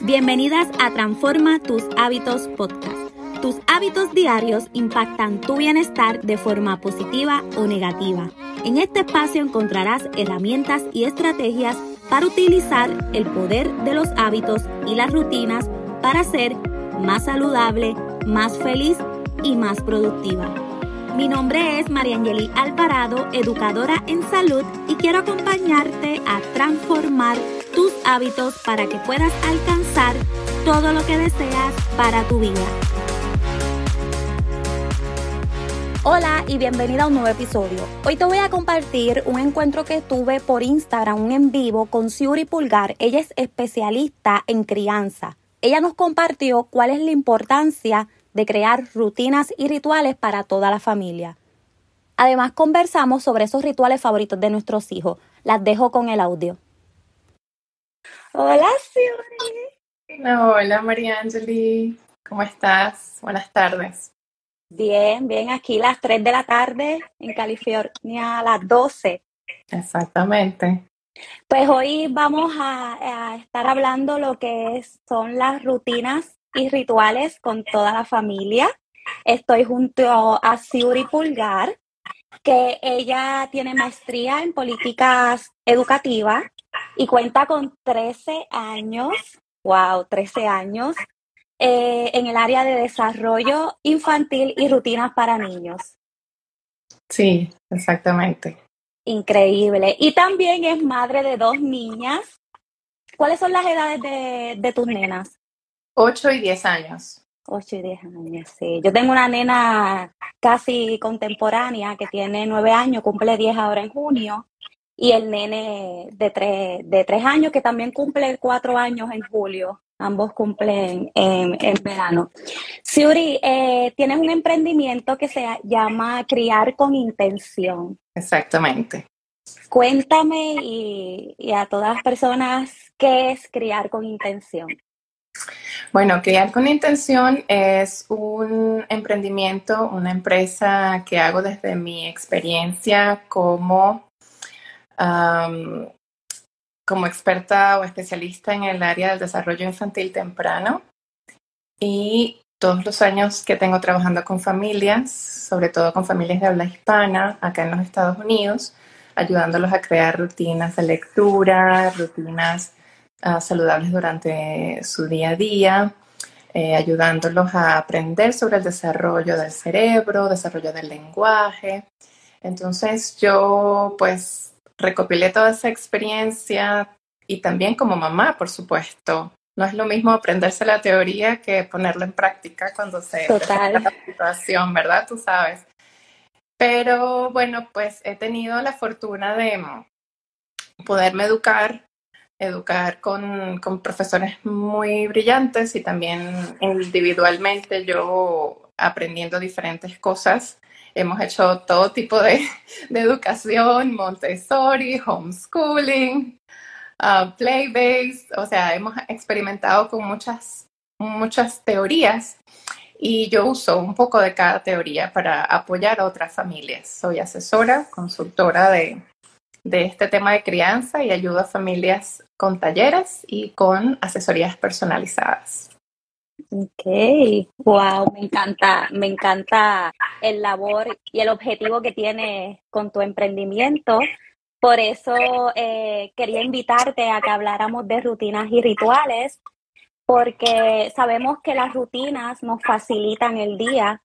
Bienvenidas a Transforma tus hábitos podcast. Tus hábitos diarios impactan tu bienestar de forma positiva o negativa. En este espacio encontrarás herramientas y estrategias para utilizar el poder de los hábitos y las rutinas para ser más saludable, más feliz y más productiva. Mi nombre es Mariangeli Alvarado, educadora en salud y quiero acompañarte a transformar tus hábitos para que puedas alcanzar todo lo que deseas para tu vida. Hola y bienvenida a un nuevo episodio. Hoy te voy a compartir un encuentro que tuve por Instagram, un en vivo con Siuri Pulgar. Ella es especialista en crianza. Ella nos compartió cuál es la importancia de crear rutinas y rituales para toda la familia. Además conversamos sobre esos rituales favoritos de nuestros hijos. Las dejo con el audio. Hola, Siuri. Hola, María Angeli. ¿Cómo estás? Buenas tardes. Bien, bien, aquí las 3 de la tarde, en California a las 12. Exactamente. Pues hoy vamos a, estar hablando lo que son las rutinas y rituales con toda la familia. Estoy junto a Siuri Pulgar, que ella tiene maestría en políticas educativas y cuenta con 13 años, wow, 13 años eh, en el área de desarrollo infantil y rutinas para niños. Sí, exactamente. Increíble. Y también es madre de dos niñas. ¿Cuáles son las edades de, de tus nenas? Ocho y diez años. Ocho y diez años, sí. Yo tengo una nena casi contemporánea que tiene nueve años, cumple diez ahora en junio, y el nene de tres, de tres años que también cumple cuatro años en julio. Ambos cumplen en, verano. Siuri, eh, tienes un emprendimiento que se llama Criar con Intención. Exactamente. Cuéntame y, y a todas las personas qué es Criar con Intención. Bueno, Criar con Intención es un emprendimiento, una empresa que hago desde mi experiencia como como experta o especialista en el área del desarrollo infantil temprano. Y todos los años que tengo trabajando con familias, sobre todo con familias de habla hispana acá en los Estados Unidos, ayudándolos a crear rutinas de lectura, rutinas ah, saludables durante su día a día, eh, ayudándolos a aprender sobre el desarrollo del cerebro, desarrollo del lenguaje. Entonces yo pues recopilé toda esa experiencia y también como mamá, por supuesto. No es lo mismo aprenderse la teoría que ponerla en práctica cuando se Total. la situación, ¿verdad? Tú sabes. Pero bueno, pues he tenido la fortuna de poderme educar, educar con, con profesores muy brillantes y también individualmente yo aprendiendo diferentes cosas Hemos hecho todo tipo de, educación, Montessori, homeschooling, uh, play-based, o sea, hemos experimentado con muchas, muchas teorías y yo uso un poco de cada teoría para apoyar a otras familias. Soy asesora, consultora de, de este tema de crianza y ayudo a familias con talleres y con asesorías personalizadas. Ok, wow, me encanta, me encanta el labor y el objetivo que tienes con tu emprendimiento. Por eso eh, quería invitarte a que habláramos de rutinas y rituales, porque sabemos que las rutinas nos facilitan el día,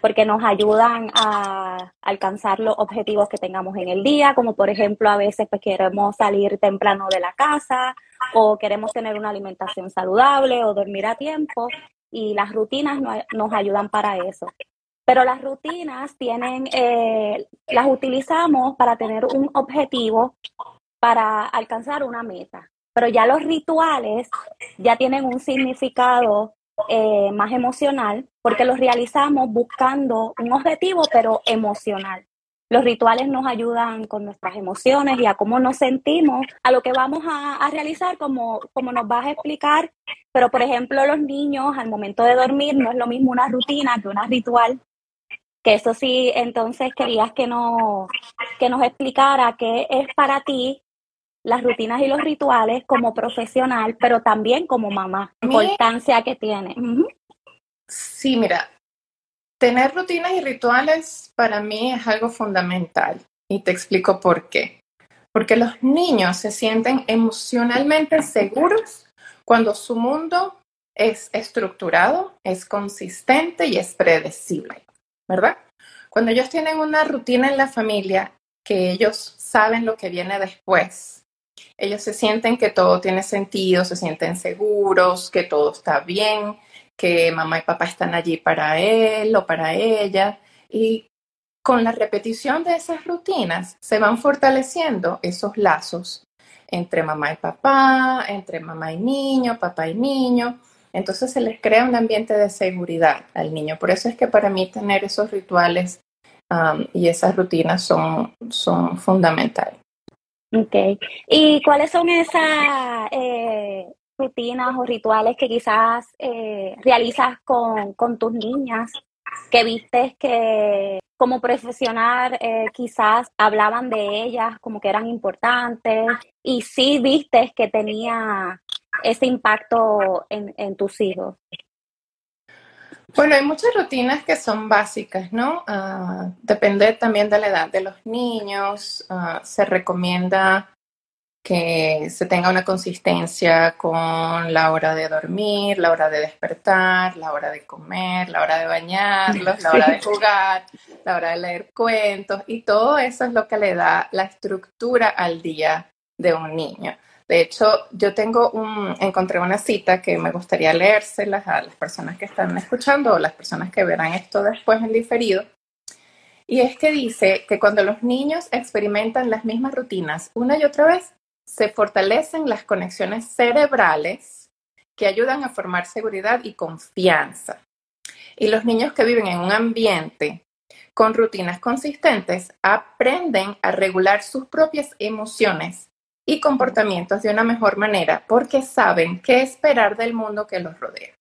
porque nos ayudan a alcanzar los objetivos que tengamos en el día, como por ejemplo a veces pues queremos salir temprano de la casa o queremos tener una alimentación saludable o dormir a tiempo y las rutinas nos ayudan para eso. Pero las rutinas tienen, eh, las utilizamos para tener un objetivo, para alcanzar una meta. Pero ya los rituales ya tienen un significado eh, más emocional porque los realizamos buscando un objetivo, pero emocional. Los rituales nos ayudan con nuestras emociones y a cómo nos sentimos, a lo que vamos a, realizar, como, como nos vas a explicar. Pero, por ejemplo, los niños al momento de dormir no es lo mismo una rutina que una ritual. Que eso sí, entonces querías que nos, que nos explicara qué es para ti las rutinas y los rituales como profesional, pero también como mamá, importancia que tiene. Sí, mira, tener rutinas y rituales para mí es algo fundamental y te explico por qué. Porque los niños se sienten emocionalmente seguros cuando su mundo es estructurado, es consistente y es predecible, ¿verdad? Cuando ellos tienen una rutina en la familia que ellos saben lo que viene después, ellos se sienten que todo tiene sentido, se sienten seguros, que todo está bien, que mamá y papá están allí para él o para ella. Y con la repetición de esas rutinas se van fortaleciendo esos lazos entre mamá y papá, entre mamá y niño, papá y niño. Entonces se les crea un ambiente de seguridad al niño. Por eso es que para mí tener esos rituales um, y esas rutinas son, son fundamentales. Ok. ¿Y cuáles son esas eh, rutinas o rituales que quizás eh, realizas con, con, tus niñas que vistes que como profesional eh, quizás hablaban de ellas como que eran importantes y sí vistes que tenía ese impacto en, en tus hijos? Bueno, hay muchas rutinas que son básicas, ¿no? Uh, depende también de la edad de los niños. Uh, se recomienda que se tenga una consistencia con la hora de dormir, la hora de despertar, la hora de comer, la hora de bañarlos, la hora de jugar, la hora de leer cuentos y todo eso es lo que le da la estructura al día de un niño. De hecho, yo tengo un, encontré una cita que me gustaría leérselas a las personas que están escuchando o las personas que verán esto después en diferido. Y es que dice que cuando los niños experimentan las mismas rutinas una y otra vez, se fortalecen las conexiones cerebrales que ayudan a formar seguridad y confianza. Y los niños que viven en un ambiente con rutinas consistentes aprenden a regular sus propias emociones y comportamientos de una mejor manera porque saben qué esperar del mundo que los rodea.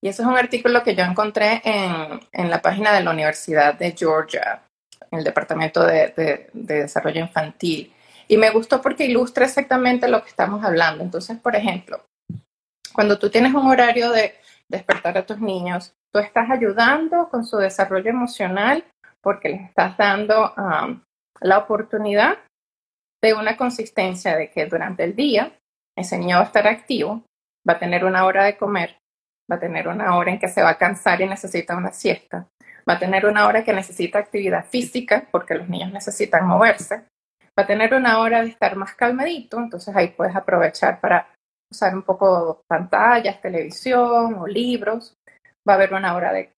Y eso es un artículo que yo encontré en, en la página de la Universidad de Georgia, en el Departamento de, de, de Desarrollo Infantil. Y me gustó porque ilustra exactamente lo que estamos hablando. Entonces, por ejemplo, cuando tú tienes un horario de despertar a tus niños, tú estás ayudando con su desarrollo emocional porque les estás dando um, la oportunidad de una consistencia de que durante el día ese niño va a estar activo, va a tener una hora de comer, va a tener una hora en que se va a cansar y necesita una siesta, va a tener una hora que necesita actividad física porque los niños necesitan moverse, va a tener una hora de estar más calmadito, entonces ahí puedes aprovechar para usar un poco pantallas, televisión o libros, va a haber una hora de,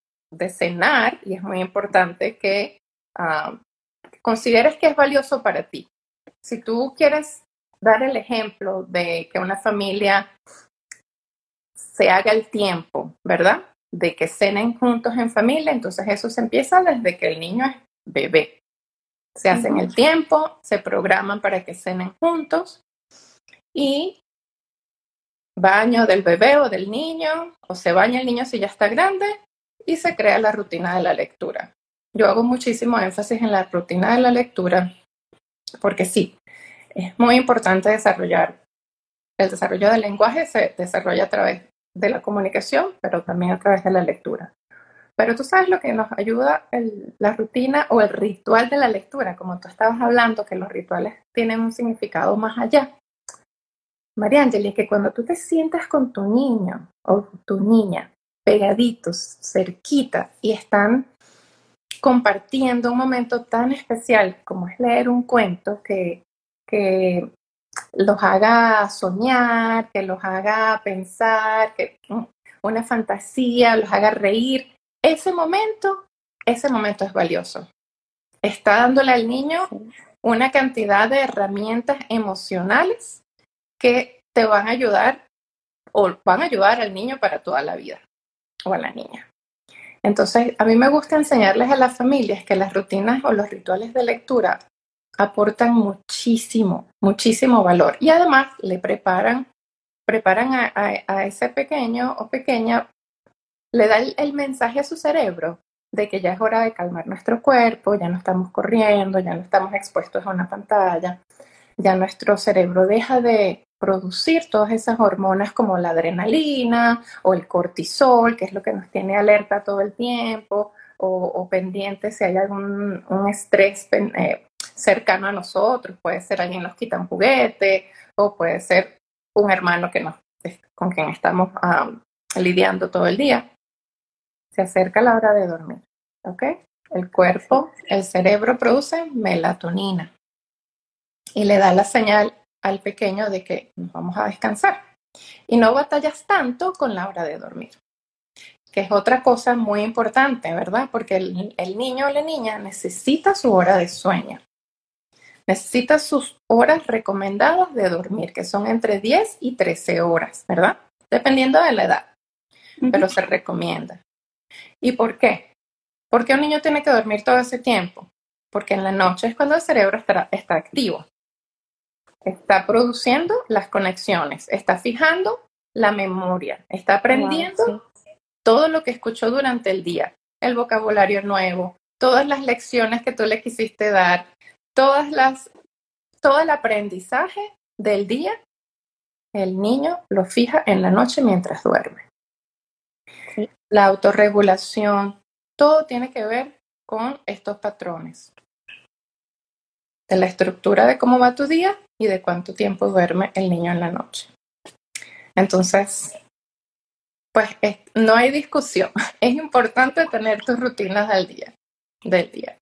cenar y es muy importante que uh, consideres que es valioso para ti si tú quieres dar el ejemplo de que una familia se haga el tiempo, ¿verdad? De que cenen juntos en familia, entonces eso se empieza desde que el niño es bebé. Se hacen el tiempo, se programan para que cenen juntos y baño del bebé o del niño, o se baña el niño si ya está grande y se crea la rutina de la lectura. Yo hago muchísimo énfasis en la rutina de la lectura porque sí, es muy importante desarrollar. El desarrollo del lenguaje se desarrolla a través de la comunicación, pero también a través de la lectura. Pero tú sabes lo que nos ayuda la rutina o el ritual de la lectura, como tú estabas hablando, que los rituales tienen un significado más allá. María Angeli, que cuando tú te sientas con tu niño o tu niña pegaditos, cerquita, y están compartiendo un momento tan especial como es leer un cuento que, que los haga soñar, que los haga pensar, que una fantasía, los haga reír. Ese momento, ese momento es valioso. Está dándole al niño una cantidad de herramientas emocionales que te van a ayudar o van a ayudar al niño para toda la vida o a la niña. Entonces, a mí me gusta enseñarles a las familias que las rutinas o los rituales de lectura aportan muchísimo, muchísimo valor y además le preparan, preparan a, ese pequeño o pequeña, le da el, mensaje a su cerebro de que ya es hora de calmar nuestro cuerpo, ya no estamos corriendo, ya no estamos expuestos a una pantalla. ya nuestro cerebro deja de producir todas esas hormonas como la adrenalina o el cortisol, que es lo que nos tiene alerta todo el tiempo, o, pendiente si hay algún un estrés eh, cercano a nosotros, puede ser alguien nos quita un juguete, o puede ser un hermano que con quien estamos lidiando todo el día. Se acerca la hora de dormir, ¿ok? El cuerpo, el cerebro produce melatonina y le da la señal al pequeño de que nos vamos a descansar. Y no batallas tanto con la hora de dormir, que es otra cosa muy importante, ¿verdad? Porque el, el niño o la niña necesita su hora de sueño. Necesita sus horas recomendadas de dormir, que son entre 10 y 13 horas, ¿verdad? Dependiendo de la edad, pero se recomienda. ¿Y por qué? ¿Por qué un niño tiene que dormir todo ese tiempo? Porque en la noche es cuando el cerebro está, está activo está produciendo las conexiones, está fijando la memoria, está aprendiendo todo lo que escuchó durante el día, el vocabulario nuevo, todas las lecciones que tú le quisiste dar, todas las, todo el aprendizaje del día, el niño lo fija en la noche mientras duerme. La autorregulación, todo tiene que ver con estos patrones de la estructura de cómo va tu día y de cuánto tiempo duerme el niño en la noche. Entonces, pues no hay discusión. Es importante tener tus rutinas del día, del día.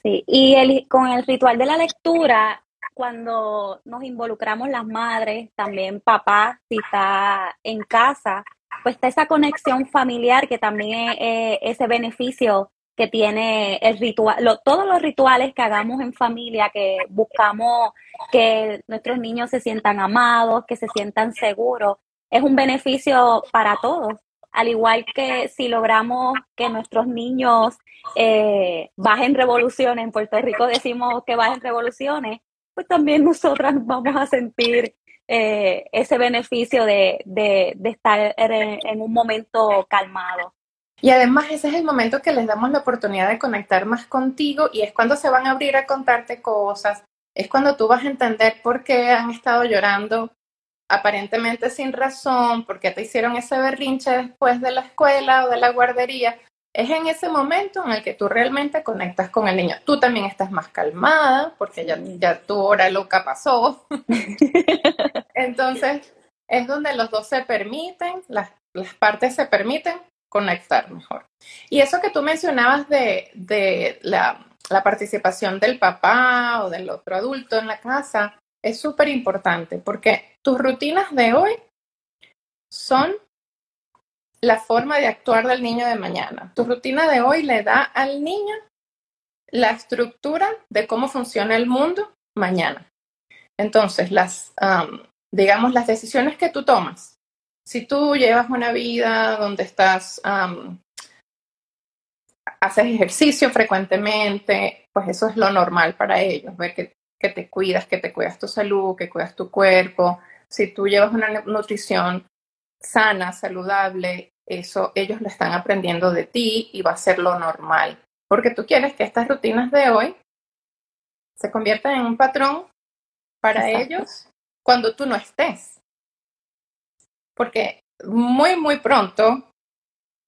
Sí, y el, con el ritual de la lectura, cuando nos involucramos las madres, también papá, si está en casa, pues está esa conexión familiar que también es ese beneficio que tiene el ritual, todos los rituales que hagamos en familia, que buscamos que nuestros niños se sientan amados, que se sientan seguros, es un beneficio para todos. Al igual que si logramos que nuestros niños eh, bajen revoluciones, en Puerto Rico decimos que bajen revoluciones, pues también nosotras vamos a sentir eh, ese beneficio de, de, estar en un momento calmado. Y además ese es el momento que les damos la oportunidad de conectar más contigo y es cuando se van a abrir a contarte cosas, es cuando tú vas a entender por qué han estado llorando aparentemente sin razón, por qué te hicieron ese berrinche después de la escuela o de la guardería. Es en ese momento en el que tú realmente conectas con el niño. Tú también estás más calmada porque ya, ya tu hora loca pasó. Entonces, es donde los dos se permiten, las, las partes se permiten conectar mejor. Y eso que tú mencionabas de, la, participación del papá o del otro adulto en la casa es súper importante porque tus rutinas de hoy son la forma de actuar del niño de mañana. Tu rutina de hoy le da al niño la estructura de cómo funciona el mundo mañana. Entonces, las, digamos, las decisiones que tú tomas si tú llevas una vida donde estás, haces ejercicio frecuentemente, pues eso es lo normal para ellos, ver que te cuidas, que te cuidas tu salud, que cuidas tu cuerpo. Si tú llevas una nutrición sana, saludable, eso ellos lo están aprendiendo de ti y va a ser lo normal. Porque tú quieres que estas rutinas de hoy se conviertan en un patrón para ellos cuando tú no estés porque muy, muy pronto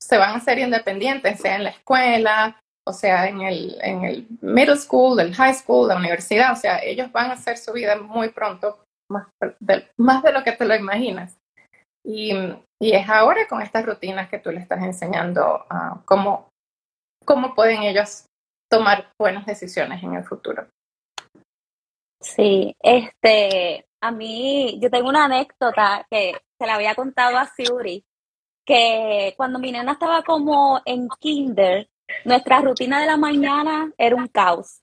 se van a ser independientes, sea en la escuela, o sea, en el, en el middle school, el high school, la universidad, o sea, ellos van a hacer su vida muy pronto, más de, más de lo que te lo imaginas. Y, es ahora con estas rutinas que tú le estás enseñando cómo, cómo pueden ellos tomar buenas decisiones en el futuro. Sí, este, a mí, yo tengo una anécdota que se la había contado a Suri, que cuando mi nena estaba como en kinder, nuestra rutina de la mañana era un caos.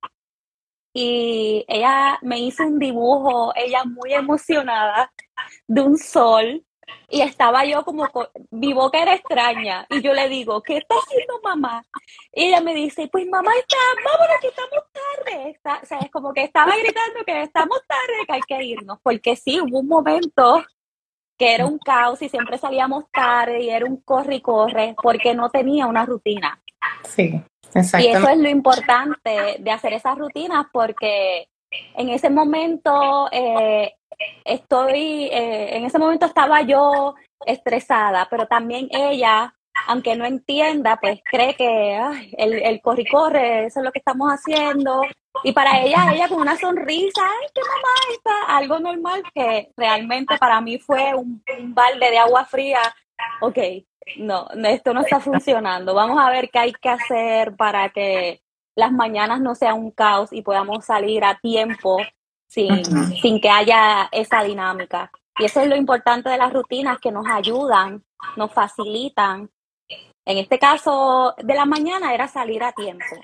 Y ella me hizo un dibujo, ella muy emocionada, de un sol y estaba yo como, mi boca era extraña. Y yo le digo, ¿qué está haciendo mamá? Y ella me dice, pues mamá está, vámonos que estamos tarde. o sea, es como que estaba gritando que estamos tarde, que hay que irnos. Porque sí, hubo un momento que era un caos y siempre salíamos tarde y era un corre y corre porque no tenía una rutina. Sí, exacto. Y eso es lo importante de hacer esas rutinas porque en ese momento eh, estoy, eh, en ese momento estaba yo estresada, pero también ella, aunque no entienda, pues cree que el, el corre corre, eso es lo que estamos haciendo. Y para ella, ella con una sonrisa, ay, qué mamá está, algo normal que realmente para mí fue un, balde de agua fría. Ok, no, esto no está funcionando. Vamos a ver qué hay que hacer para que las mañanas no sean un caos y podamos salir a tiempo sin, sin que haya esa dinámica. Y eso es lo importante de las rutinas que nos ayudan, nos facilitan. En este caso de la mañana era salir a tiempo.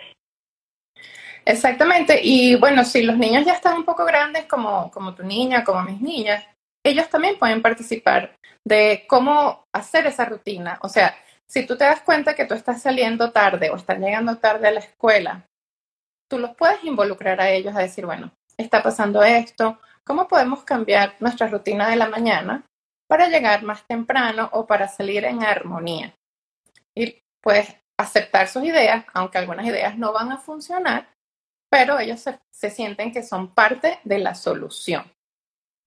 Exactamente. Y bueno, si los niños ya están un poco grandes, como, como tu niña, como mis niñas, ellos también pueden participar de cómo hacer esa rutina. O sea, si tú te das cuenta que tú estás saliendo tarde o están llegando tarde a la escuela, tú los puedes involucrar a ellos a decir, bueno, está pasando esto, ¿cómo podemos cambiar nuestra rutina de la mañana para llegar más temprano o para salir en armonía? Y pues aceptar sus ideas, aunque algunas ideas no van a funcionar, pero ellos se, sienten que son parte de la solución.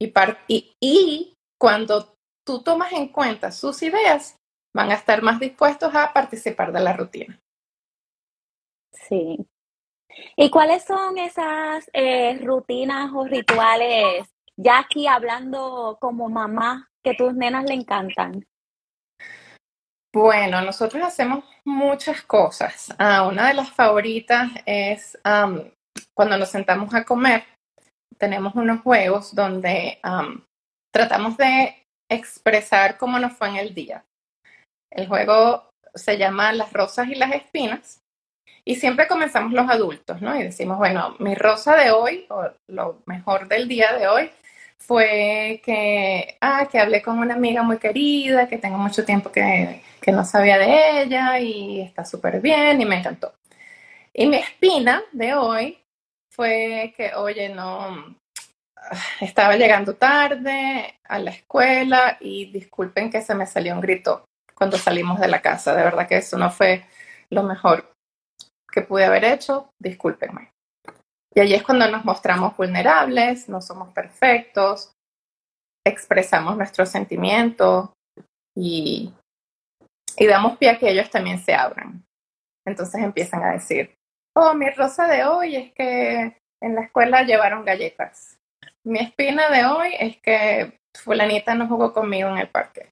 Y, y, cuando tú tomas en cuenta sus ideas, van a estar más dispuestos a participar de la rutina. Sí. ¿Y cuáles son esas eh, rutinas o rituales, ya aquí hablando como mamá, que tus nenas le encantan? Bueno, nosotros hacemos muchas cosas. Ah, una de las favoritas es cuando nos sentamos a comer, tenemos unos juegos donde tratamos de expresar cómo nos fue en el día. El juego se llama Las rosas y las espinas. Y siempre comenzamos los adultos, ¿no? Y decimos, bueno, mi rosa de hoy, o lo mejor del día de hoy, fue que, ah, que hablé con una amiga muy querida, que tengo mucho tiempo que, que no sabía de ella y está súper bien y me encantó. Y mi espina de hoy fue que, oye, no, estaba llegando tarde a la escuela y disculpen que se me salió un grito cuando salimos de la casa. De verdad que eso no fue lo mejor que pude haber hecho. Discúlpenme. Y allí es cuando nos mostramos vulnerables, no somos perfectos, expresamos nuestros sentimientos y, y damos pie a que ellos también se abran. Entonces empiezan a decir, oh, mi rosa de hoy es que en la escuela llevaron galletas. Mi espina de hoy es que fulanita no jugó conmigo en el parque.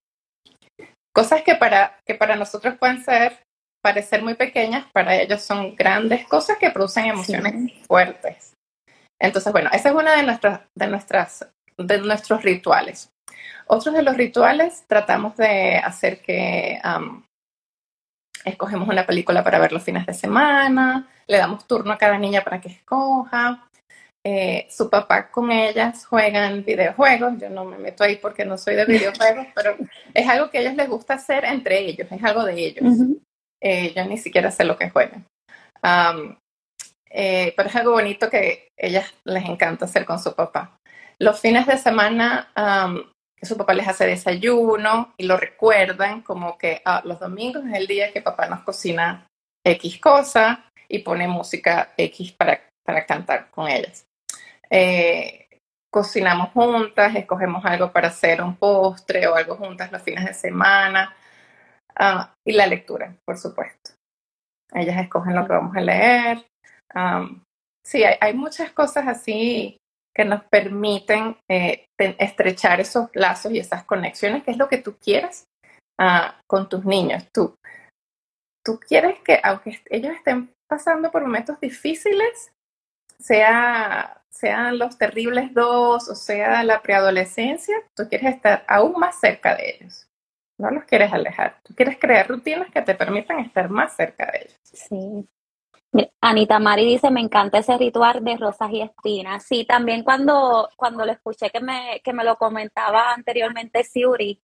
Cosas que para, que para nosotros pueden ser, parecer muy pequeñas, para ellos son grandes cosas que producen emociones fuertes. Entonces, bueno, esa es una de nuestras, de nuestras, de nuestros rituales. Otros de los rituales tratamos de hacer que escogemos una película para ver los fines de semana, le damos turno a cada niña para que escoja. Eh, su papá con ellas juegan videojuegos, yo no me meto ahí porque no soy de videojuegos, pero es algo que a ellos les gusta hacer entre ellos, es algo de ellos. Eh, yo ni siquiera sé lo que juegan. Eh, pero es algo bonito que ellas les encanta hacer con su papá. Los fines de semana su papá les hace desayuno y lo recuerdan como que ah, los domingos es el día que papá nos cocina X cosa y pone música X para, para cantar con ellas. Eh, cocinamos juntas, escogemos algo para hacer un postre o algo juntas los fines de semana. Ah, y la lectura, por supuesto. Ellas escogen lo que vamos a leer. sí, hay, hay, muchas cosas así que nos permiten eh, estrechar esos lazos y esas conexiones, que es lo que tú quieres ah, con tus niños. Tú, tú quieres que, aunque ellos estén pasando por momentos difíciles, sea, sean los terribles dos o sea la preadolescencia, tú quieres estar aún más cerca de ellos. No los quieres alejar. Tú quieres crear rutinas que te permitan estar más cerca de ellos. Sí. Anita Mari dice, me encanta ese ritual de rosas y espinas. Sí, también cuando, cuando lo escuché que me, que me lo comentaba anteriormente Siuri,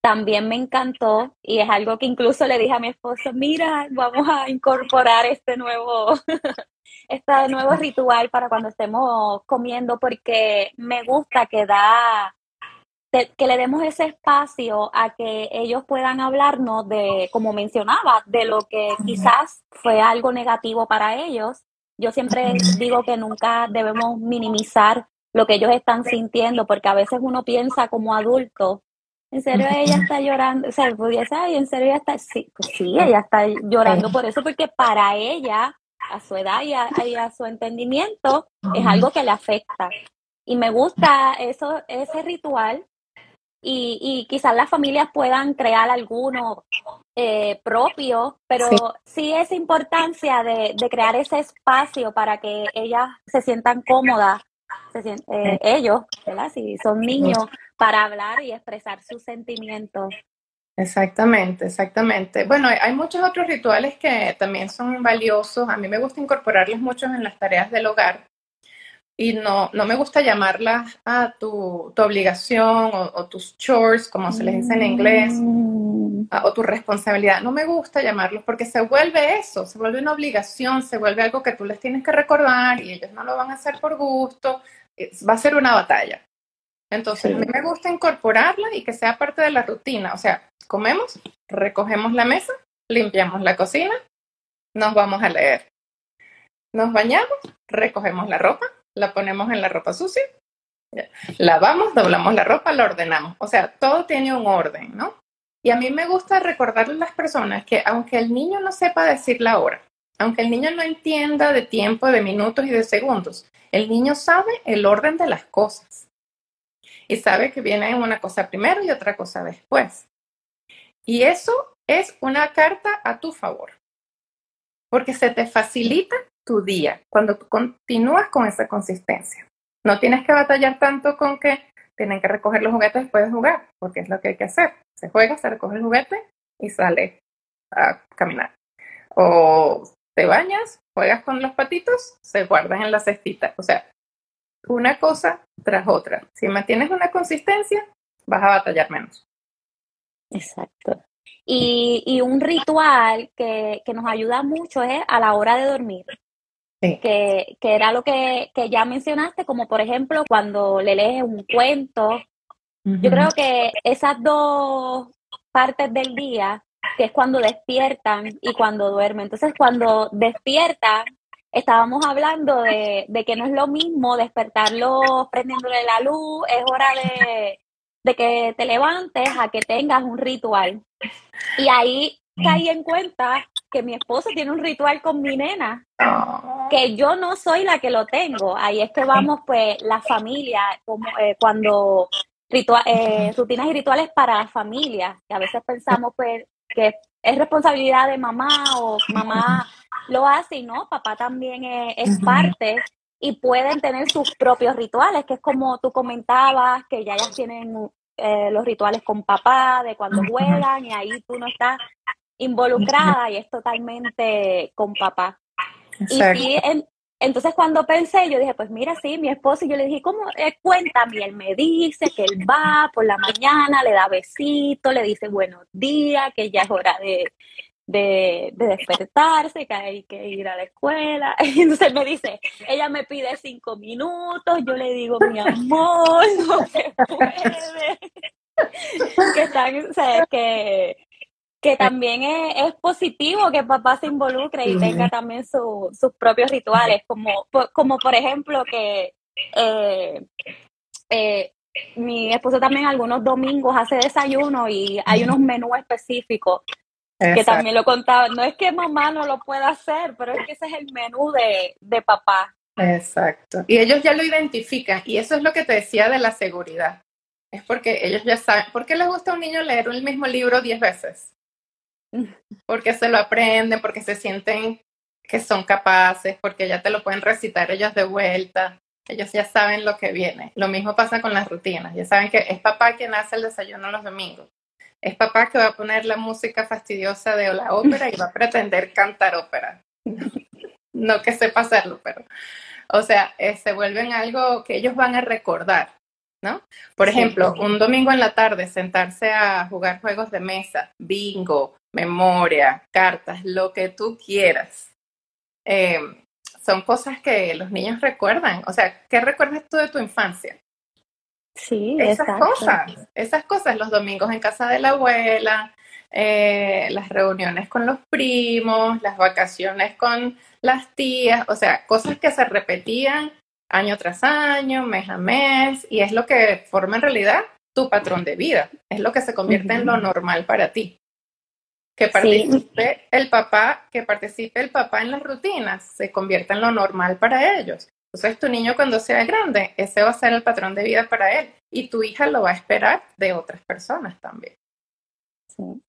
también me encantó y es algo que incluso le dije a mi esposo, mira, vamos a incorporar este nuevo, este nuevo ritual para cuando estemos comiendo porque me gusta que da, que le demos ese espacio a que ellos puedan hablarnos de, como mencionaba, de lo que quizás fue algo negativo para ellos. Yo siempre digo que nunca debemos minimizar lo que ellos están sintiendo, porque a veces uno piensa como adulto, en serio ella está llorando, o sea, pudiese, ay, en serio ella está, sí, pues sí, ella está llorando por eso, porque para ella, a su edad y a, su entendimiento, es algo que le afecta. Y me gusta eso, ese ritual y, y quizás las familias puedan crear alguno eh, propio, pero sí. esa importancia de, de, crear ese espacio para que ellas se sientan cómodas, eh, ellos, ¿verdad? Si son niños, para hablar y expresar sus sentimientos. Exactamente, exactamente. Bueno, hay muchos otros rituales que también son valiosos. A mí me gusta incorporarlos muchos en las tareas del hogar y no, no me gusta llamarlas a tu, tu obligación o, tus chores, como se les dice en inglés, mm. o tu responsabilidad. No me gusta llamarlos porque se vuelve eso, se vuelve una obligación, se vuelve algo que tú les tienes que recordar y ellos no lo van a hacer por gusto. Va a ser una batalla. Entonces, a mí me gusta incorporarla y que sea parte de la rutina. O sea, comemos, recogemos la mesa, limpiamos la cocina, nos vamos a leer. Nos bañamos, recogemos la ropa, la ponemos en la ropa sucia, lavamos, doblamos la ropa, la ordenamos. O sea, todo tiene un orden, ¿no? Y a mí me gusta recordarle a las personas que aunque el niño no sepa decir la hora, aunque el niño no entienda de tiempo, de minutos y de segundos, el niño sabe el orden de las cosas. Y sabe que viene una cosa primero y otra cosa después. Y eso es una carta a tu favor, porque se te facilita tu día, cuando tú continúas con esa consistencia. No tienes que batallar tanto con que tienen que recoger los juguetes después de jugar, porque es lo que hay que hacer. Se juega, se recoge el juguete y sale a caminar. O te bañas, juegas con los patitos, se guardan en la cestita. O sea, una cosa tras otra. Si mantienes una consistencia, vas a batallar menos. Exacto. Y, y un ritual que, que, nos ayuda mucho es a la hora de dormir que, que, era lo que, que, ya mencionaste, como por ejemplo cuando le lees un cuento. Yo creo que esas dos partes del día, que es cuando despiertan y cuando duermen. Entonces, cuando despiertan, estábamos hablando de, de que no es lo mismo despertarlo prendiéndole la luz, es hora de, de que te levantes a que tengas un ritual. Y ahí caí en cuenta que mi esposo tiene un ritual con mi nena, que yo no soy la que lo tengo. Ahí es que vamos, pues, la familia, como, eh, cuando ritual, eh, rutinas y rituales para la familia, que a veces pensamos, pues, que es responsabilidad de mamá o mamá lo hace y no, papá también es, parte y pueden tener sus propios rituales, que es como tú comentabas, que ya ya tienen eh, los rituales con papá, de cuando juegan y ahí tú no estás involucrada y es totalmente con papá. Y entonces cuando pensé, yo dije, pues mira, sí, mi esposo, y yo le dije, ¿cómo? Eh, cuéntame, él me dice que él va por la mañana, le da besito, le dice buenos días, que ya es hora de, de, despertarse, que hay que ir a la escuela. Y entonces él me dice, ella me pide cinco minutos, yo le digo, mi amor, no se puede. que están, o sea, que que también es, positivo que papá se involucre y tenga también sus propios rituales, como, como por ejemplo que eh, eh, mi esposo también algunos domingos hace desayuno y hay unos menús específicos que también lo contaba. No es que mamá no lo pueda hacer, pero es que ese es el menú de, de papá. Exacto. Y ellos ya lo identifican y eso es lo que te decía de la seguridad. Es porque ellos ya saben, ¿por qué les gusta a un niño leer el mismo libro diez veces? porque se lo aprenden, porque se sienten que son capaces, porque ya te lo pueden recitar ellos de vuelta, ellos ya saben lo que viene. Lo mismo pasa con las rutinas, ya saben que es papá quien hace el desayuno los domingos, es papá que va a poner la música fastidiosa de la ópera y va a pretender cantar ópera. no que sepa hacerlo, pero, o sea, eh, se vuelven algo que ellos van a recordar. ¿No? Por ejemplo, un domingo en la tarde sentarse a jugar juegos de mesa, bingo, memoria, cartas, lo que tú quieras. Eh, son cosas que los niños recuerdan. O sea, ¿qué recuerdas tú de tu infancia? Sí, esas cosas, esas cosas, los domingos en casa de la abuela, eh, las reuniones con los primos, las vacaciones con las tías, o sea, cosas que se repetían año tras año, mes a mes, y es lo que forma en realidad tu patrón de vida, es lo que se convierte en lo normal para ti. Que participe el papá, que participe el papá en las rutinas, se convierte en lo normal para ellos. Entonces tu niño cuando sea grande, ese va a ser el patrón de vida para él y tu hija lo va a esperar de otras personas también. Sí.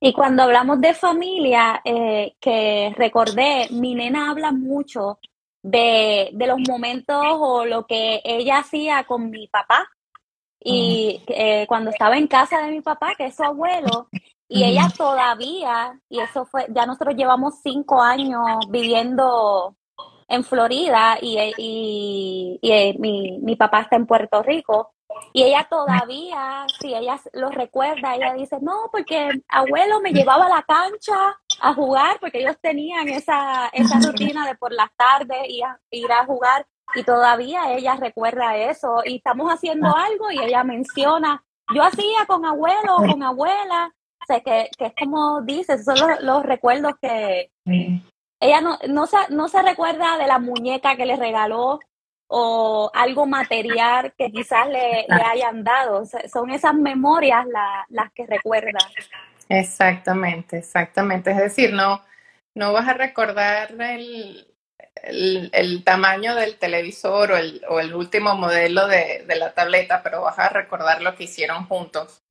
Y cuando hablamos de familia, eh, que recordé, mi nena habla mucho de, de, los momentos o lo que ella hacía con mi papá. Y eh, cuando estaba en casa de mi papá, que es su abuelo, y ella todavía, y eso fue, ya nosotros llevamos cinco años viviendo en Florida y, y, y eh, mi, mi papá está en Puerto Rico. Y ella todavía, si ella lo recuerda, ella dice, no, porque abuelo me llevaba a la cancha a jugar, porque ellos tenían esa, esa rutina de por las tardes ir a, ir a jugar y todavía ella recuerda eso. Y estamos haciendo algo y ella menciona, yo hacía con abuelo, con abuela, o sea, que, que es como dices, son los, los recuerdos que ella no, no, se, no se recuerda de la muñeca que le regaló o algo material que quizás le, le hayan dado. son esas memorias las que recuerda. Exactamente, exactamente. Es decir, no, no vas a recordar el, el, tamaño del televisor o el, o el último modelo de, de, la tableta, pero vas a recordar lo que hicieron juntos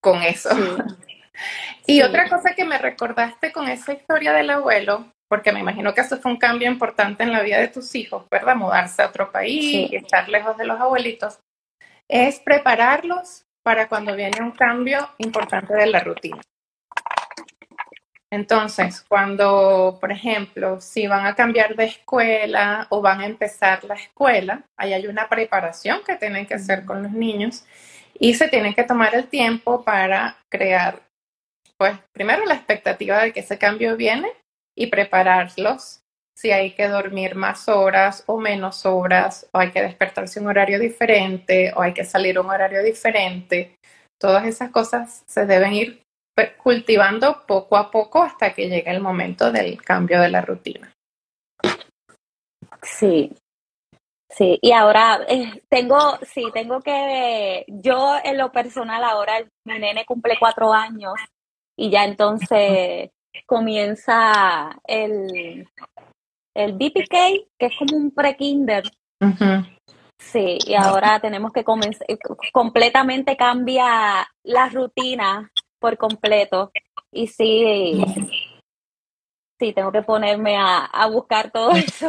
con eso. y otra cosa que me recordaste con esa historia del abuelo porque me imagino que eso fue un cambio importante en la vida de tus hijos, ¿verdad? Mudarse a otro país y estar lejos de los abuelitos, es prepararlos para cuando viene un cambio importante de la rutina. Entonces, cuando, por ejemplo, si van a cambiar de escuela o van a empezar la escuela, ahí hay una preparación que tienen que hacer con los niños y se tienen que tomar el tiempo para crear, pues, primero la expectativa de que ese cambio viene y prepararlos si hay que dormir más horas o menos horas, o hay que despertarse un horario diferente, o hay que salir un horario diferente. Todas esas cosas se deben ir cultivando poco a poco hasta que llegue el momento del cambio de la rutina. Sí, sí, y ahora eh, tengo, sí, tengo que, yo en lo personal ahora, mi nene cumple cuatro años y ya entonces comienza el, el BPK, que es como un pre-kinder. Sí, y ahora tenemos que comenzar, completamente cambia la rutina por completo. Y sí, sí, tengo que ponerme a, a buscar todo eso.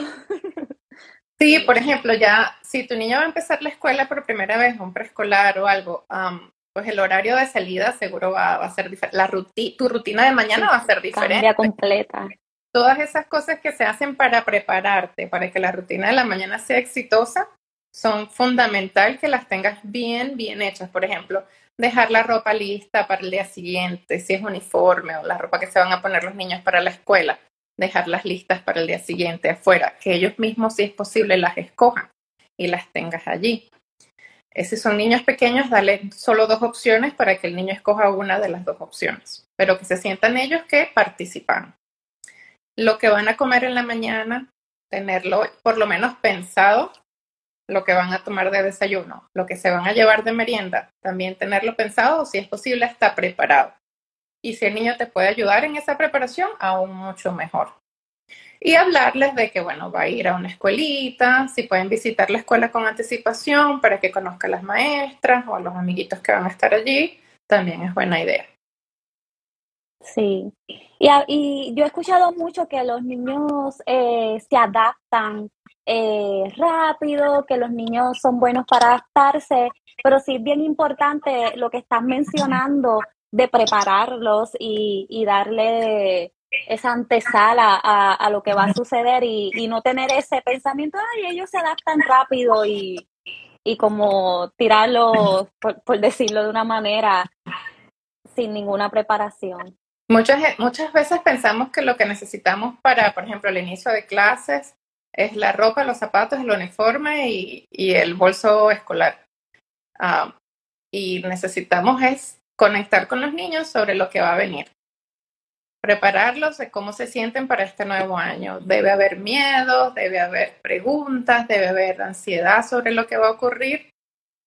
Sí, por ejemplo, ya si tu niño va a empezar la escuela por primera vez, un preescolar o algo, pues el horario de salida seguro va, a ser diferente. La tu rutina de mañana va a ser diferente. Cambia completa. Todas esas cosas que se hacen para prepararte, para que la rutina de la mañana sea exitosa, son fundamental que las tengas bien, bien hechas. Por ejemplo, dejar la ropa lista para el día siguiente, si es uniforme o la ropa que se van a poner los niños para la escuela, dejarlas listas para el día siguiente afuera, que ellos mismos, si es posible, las escojan y las tengas allí. Si son niños pequeños, dale solo dos opciones para que el niño escoja una de las dos opciones, pero que se sientan ellos que participan. Lo que van a comer en la mañana, tenerlo por lo menos pensado, lo que van a tomar de desayuno, lo que se van a llevar de merienda, también tenerlo pensado o si es posible está preparado. Y si el niño te puede ayudar en esa preparación, aún mucho mejor y hablarles de que, bueno, va a ir a una escuelita, si pueden visitar la escuela con anticipación para que conozca a las maestras o a los amiguitos que van a estar allí, también es buena idea. Sí, y, y yo he escuchado mucho que los niños eh, se adaptan eh, rápido, que los niños son buenos para adaptarse, pero sí es bien importante lo que estás mencionando de prepararlos y, y darle esa antesala a, a, lo que va a suceder y, y, no tener ese pensamiento, ay, ellos se adaptan rápido y, y como tirarlo, por, por, decirlo de una manera, sin ninguna preparación. Muchas, muchas veces pensamos que lo que necesitamos para, por ejemplo, el inicio de clases es la ropa, los zapatos, el uniforme y, y el bolso escolar. Uh, y necesitamos es conectar con los niños sobre lo que va a venir. Prepararlos de cómo se sienten para este nuevo año. Debe haber miedo, debe haber preguntas, debe haber ansiedad sobre lo que va a ocurrir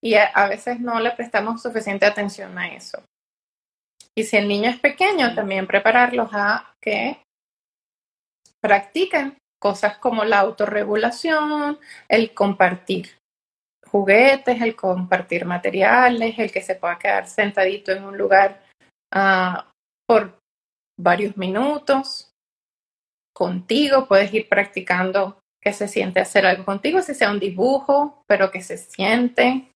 y a, veces no le prestamos suficiente atención a eso. Y si el niño es pequeño, también prepararlos a que practiquen cosas como la autorregulación, el compartir juguetes, el compartir materiales, el que se pueda quedar sentadito en un lugar uh, por varios minutos contigo, puedes ir practicando que se siente hacer algo contigo, si sea un dibujo, pero que se siente,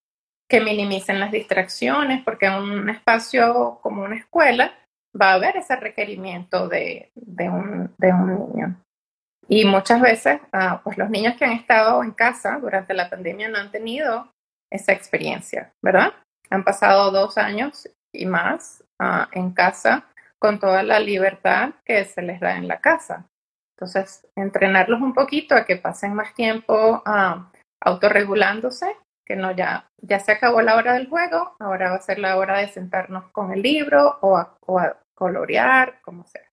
que minimicen las distracciones, porque en un espacio como una escuela va a haber ese requerimiento de, de, un, de un niño. Y muchas veces, uh, pues los niños que han estado en casa durante la pandemia no han tenido esa experiencia, ¿verdad? Han pasado dos años y más uh, en casa con toda la libertad que se les da en la casa. Entonces, entrenarlos un poquito a que pasen más tiempo uh, autorregulándose, que no ya, ya se acabó la hora del juego, ahora va a ser la hora de sentarnos con el libro o a, colorear, como sea.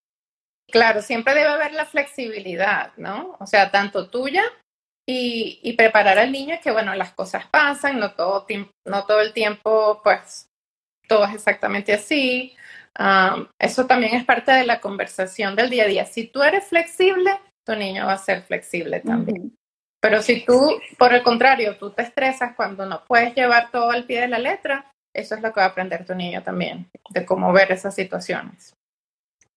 Claro, siempre debe haber la flexibilidad, ¿no? O sea, tanto tuya y, y, preparar al niño que, bueno, las cosas pasan, no todo, no todo el tiempo, pues, todo es exactamente así. Um, eso también es parte de la conversación del día a día. Si tú eres flexible, tu niño va a ser flexible también. Uh -huh. Pero si tú, por el contrario, tú te estresas cuando no puedes llevar todo al pie de la letra, eso es lo que va a aprender tu niño también, de cómo ver esas situaciones.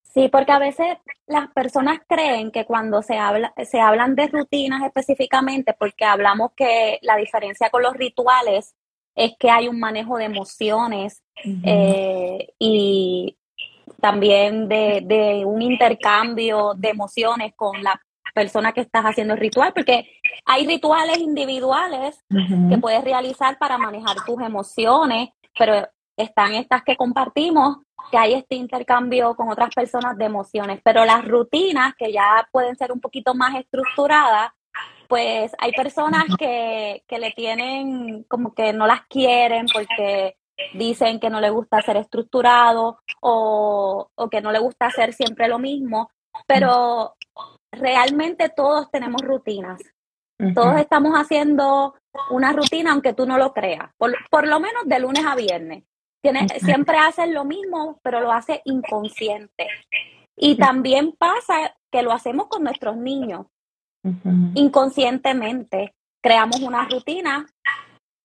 Sí, porque a veces las personas creen que cuando se, habla, se hablan de rutinas específicamente, porque hablamos que la diferencia con los rituales es que hay un manejo de emociones uh -huh. eh, y también de, de, un intercambio de emociones con la persona que estás haciendo el ritual, porque hay rituales individuales uh -huh. que puedes realizar para manejar tus emociones, pero están estas que compartimos, que hay este intercambio con otras personas de emociones, pero las rutinas que ya pueden ser un poquito más estructuradas, pues hay personas que, que le tienen como que no las quieren porque dicen que no le gusta ser estructurado o, o que no le gusta hacer siempre lo mismo, pero realmente todos tenemos rutinas. Uh -huh. Todos estamos haciendo una rutina aunque tú no lo creas, por, por lo menos de lunes a viernes. Tiene, siempre haces lo mismo, pero lo hace inconsciente. Y también pasa que lo hacemos con nuestros niños. Uh -huh. Inconscientemente creamos una rutina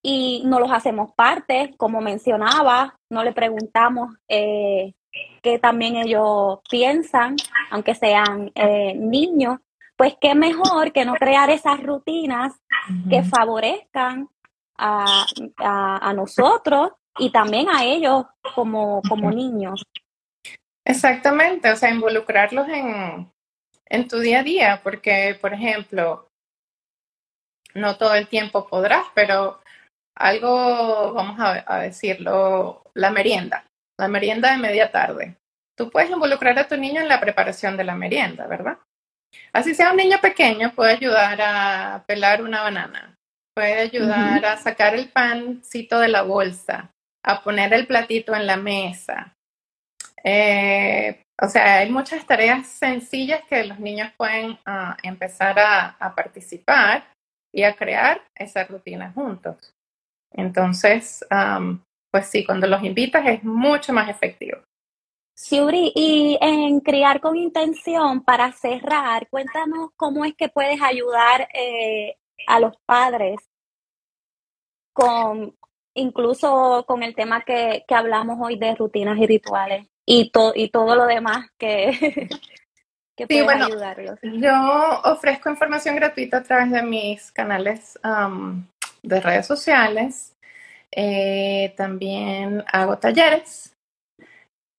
y no los hacemos parte, como mencionaba, no le preguntamos eh, qué también ellos piensan, aunque sean eh, niños, pues qué mejor que no crear esas rutinas uh -huh. que favorezcan a, a, a nosotros y también a ellos como, como niños. Exactamente, o sea, involucrarlos en, en tu día a día, porque, por ejemplo, no todo el tiempo podrás, pero algo, vamos a, a, decirlo, la merienda, la merienda de media tarde. Tú puedes involucrar a tu niño en la preparación de la merienda, ¿verdad? Así sea un niño pequeño, puede ayudar a pelar una banana, puede ayudar uh -huh. a sacar el pancito de la bolsa, a poner el platito en la mesa. Eh, o sea, hay muchas tareas sencillas que los niños pueden uh, empezar a, participar y a crear esa rutina juntos. Entonces, um, pues sí, cuando los invitas es mucho más efectivo. Siuri, y en Criar con Intención, para cerrar, cuéntanos cómo es que puedes ayudar eh, a los padres con incluso con el tema que hablamos hoy de rutinas y rituales y, to, y todo lo demás que, que sí, bueno, ayudarlos. Yo ofrezco información gratuita a través de mis canales um, de redes sociales. Eh, también hago talleres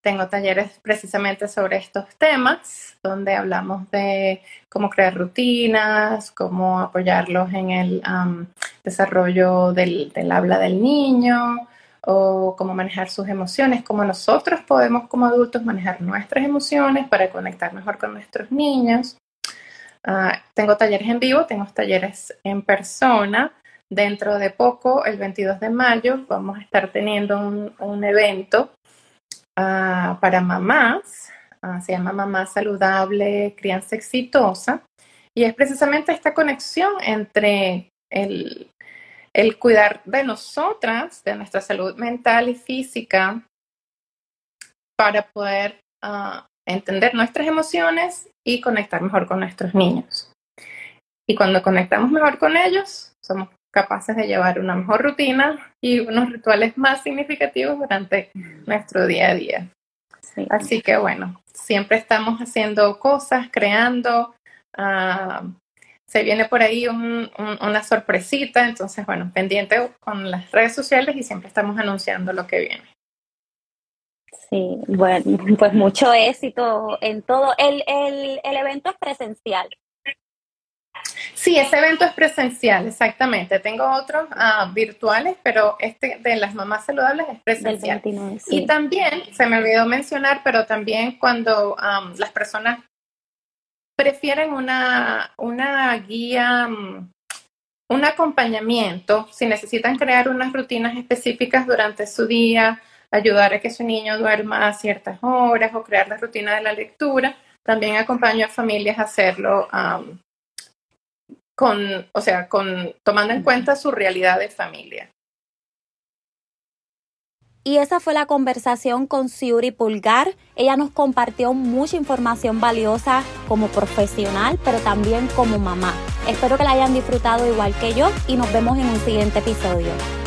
tengo talleres precisamente sobre estos temas, donde hablamos de cómo crear rutinas, cómo apoyarlos en el um, desarrollo del, del, habla del niño o cómo manejar sus emociones, cómo nosotros podemos como adultos manejar nuestras emociones para conectar mejor con nuestros niños. Uh, tengo talleres en vivo, tengo talleres en persona. Dentro de poco, el 22 de mayo, vamos a estar teniendo un, evento ah, para mamás, ah, se llama Mamá Saludable, Crianza Exitosa, y es precisamente esta conexión entre el, el cuidar de nosotras, de nuestra salud mental y física, para poder uh, entender nuestras emociones y conectar mejor con nuestros niños. Y cuando conectamos mejor con ellos, somos capaces de llevar una mejor rutina y unos rituales más significativos durante nuestro día a día. Así que bueno, siempre estamos haciendo cosas, creando, uh, se viene por ahí una sorpresita, entonces, bueno, pendiente con las redes sociales y siempre estamos anunciando lo que viene. Sí, bueno, pues mucho éxito en todo. El, el, el evento es presencial. Sí, ese evento es presencial, exactamente. Tengo otros uh, virtuales, pero este de las mamás saludables es presencial. Y también, se me olvidó mencionar, pero también cuando um, las personas prefieren una, una guía, mm, un acompañamiento, si necesitan crear unas rutinas específicas durante su día, ayudar a que su niño duerma a ciertas horas o crear la rutina de la lectura, también acompaño a familias a hacerlo con, o sea, con, tomando en cuenta su realidad de familia. Y esa fue la conversación con Siuri Pulgar. Ella nos compartió mucha información valiosa como profesional, pero también como mamá. Espero que la hayan disfrutado igual que yo y nos vemos en un siguiente episodio.